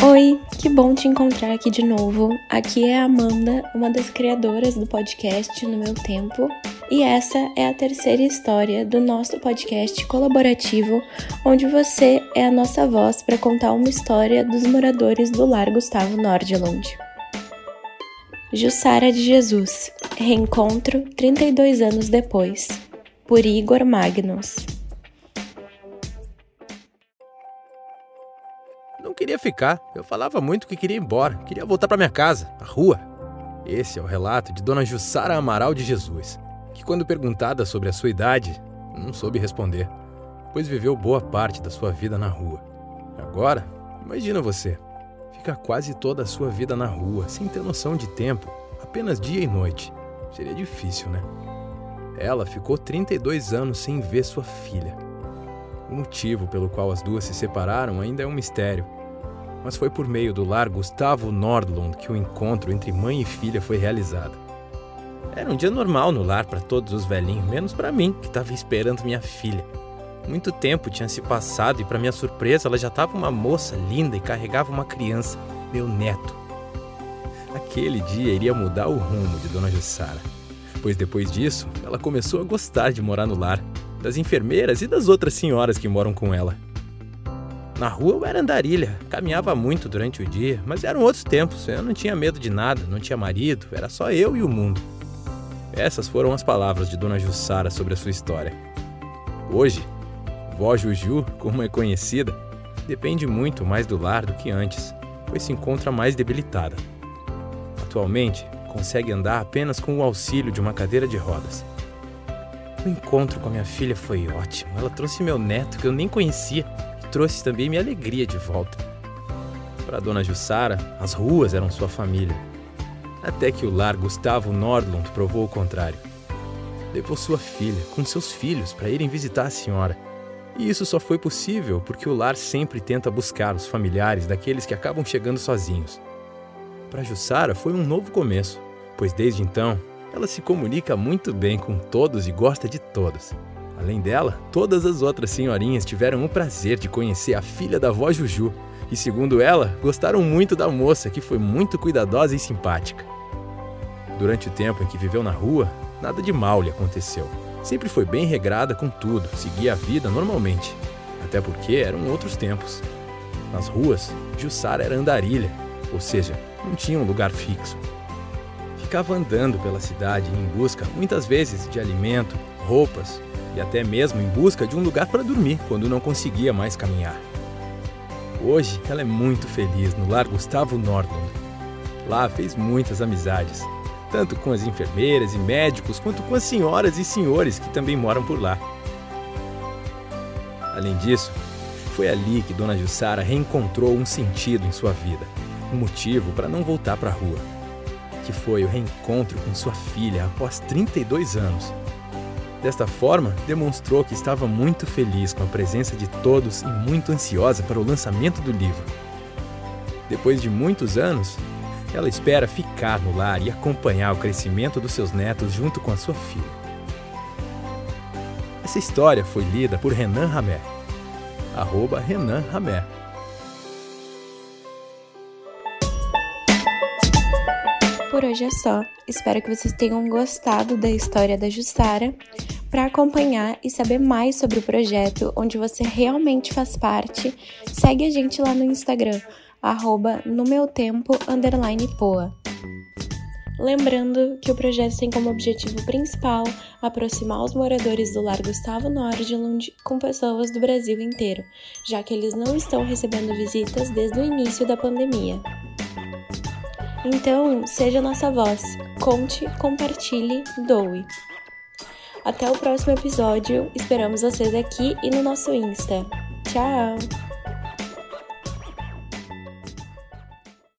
Oi, que bom te encontrar aqui de novo. Aqui é a Amanda, uma das criadoras do podcast No Meu Tempo, e essa é a terceira história do nosso podcast colaborativo, onde você é a nossa voz para contar uma história dos moradores do Lar Gustavo Nordlund. Jussara de Jesus, reencontro 32 anos depois, por Igor Magnus. Queria ficar. Eu falava muito que queria ir embora. Queria voltar para minha casa, a rua. Esse é o relato de Dona Jussara Amaral de Jesus, que, quando perguntada sobre a sua idade, não soube responder, pois viveu boa parte da sua vida na rua. Agora, imagina você. Fica quase toda a sua vida na rua, sem ter noção de tempo, apenas dia e noite. Seria difícil, né? Ela ficou 32 anos sem ver sua filha. O motivo pelo qual as duas se separaram ainda é um mistério. Mas foi por meio do lar Gustavo Nordlund que o encontro entre mãe e filha foi realizado. Era um dia normal no lar para todos os velhinhos, menos para mim, que estava esperando minha filha. Muito tempo tinha se passado e, para minha surpresa, ela já estava uma moça linda e carregava uma criança, meu neto. Aquele dia iria mudar o rumo de Dona Jussara, pois depois disso ela começou a gostar de morar no lar das enfermeiras e das outras senhoras que moram com ela. Na rua eu era andarilha, caminhava muito durante o dia, mas eram outros tempos, eu não tinha medo de nada, não tinha marido, era só eu e o mundo. Essas foram as palavras de Dona Jussara sobre a sua história. Hoje, vó Juju, como é conhecida, depende muito mais do lar do que antes, pois se encontra mais debilitada. Atualmente, consegue andar apenas com o auxílio de uma cadeira de rodas. O encontro com a minha filha foi ótimo. Ela trouxe meu neto, que eu nem conhecia, trouxe também minha alegria de volta. Para Dona Jussara, as ruas eram sua família. Até que o lar Gustavo Nordlund provou o contrário. Levou sua filha, com seus filhos, para irem visitar a senhora. E isso só foi possível porque o lar sempre tenta buscar os familiares daqueles que acabam chegando sozinhos. Para Jussara foi um novo começo, pois desde então ela se comunica muito bem com todos e gosta de todos. Além dela, todas as outras senhorinhas tiveram o prazer de conhecer a filha da avó Juju e, segundo ela, gostaram muito da moça, que foi muito cuidadosa e simpática. Durante o tempo em que viveu na rua, nada de mal lhe aconteceu. Sempre foi bem regrada com tudo, seguia a vida normalmente. Até porque eram outros tempos. Nas ruas, Jussara era andarilha, ou seja, não tinha um lugar fixo ficava andando pela cidade em busca, muitas vezes, de alimento, roupas e até mesmo em busca de um lugar para dormir quando não conseguia mais caminhar. Hoje ela é muito feliz no lar Gustavo Nordlund. Lá fez muitas amizades, tanto com as enfermeiras e médicos quanto com as senhoras e senhores que também moram por lá. Além disso, foi ali que Dona Jussara reencontrou um sentido em sua vida, um motivo para não voltar para a rua que foi o reencontro com sua filha após 32 anos. Desta forma, demonstrou que estava muito feliz com a presença de todos e muito ansiosa para o lançamento do livro. Depois de muitos anos, ela espera ficar no lar e acompanhar o crescimento dos seus netos junto com a sua filha. Essa história foi lida por Renan Ramé. Arroba Renan Ramé. Por hoje é só. Espero que vocês tenham gostado da história da Jussara. Para acompanhar e saber mais sobre o projeto, onde você realmente faz parte, segue a gente lá no Instagram, arroba no meu tempo, poa. Lembrando que o projeto tem como objetivo principal aproximar os moradores do Lar Gustavo Nordlund com pessoas do Brasil inteiro, já que eles não estão recebendo visitas desde o início da pandemia. Então, seja nossa voz. Conte, compartilhe, doe. Até o próximo episódio. Esperamos vocês aqui e no nosso Insta. Tchau!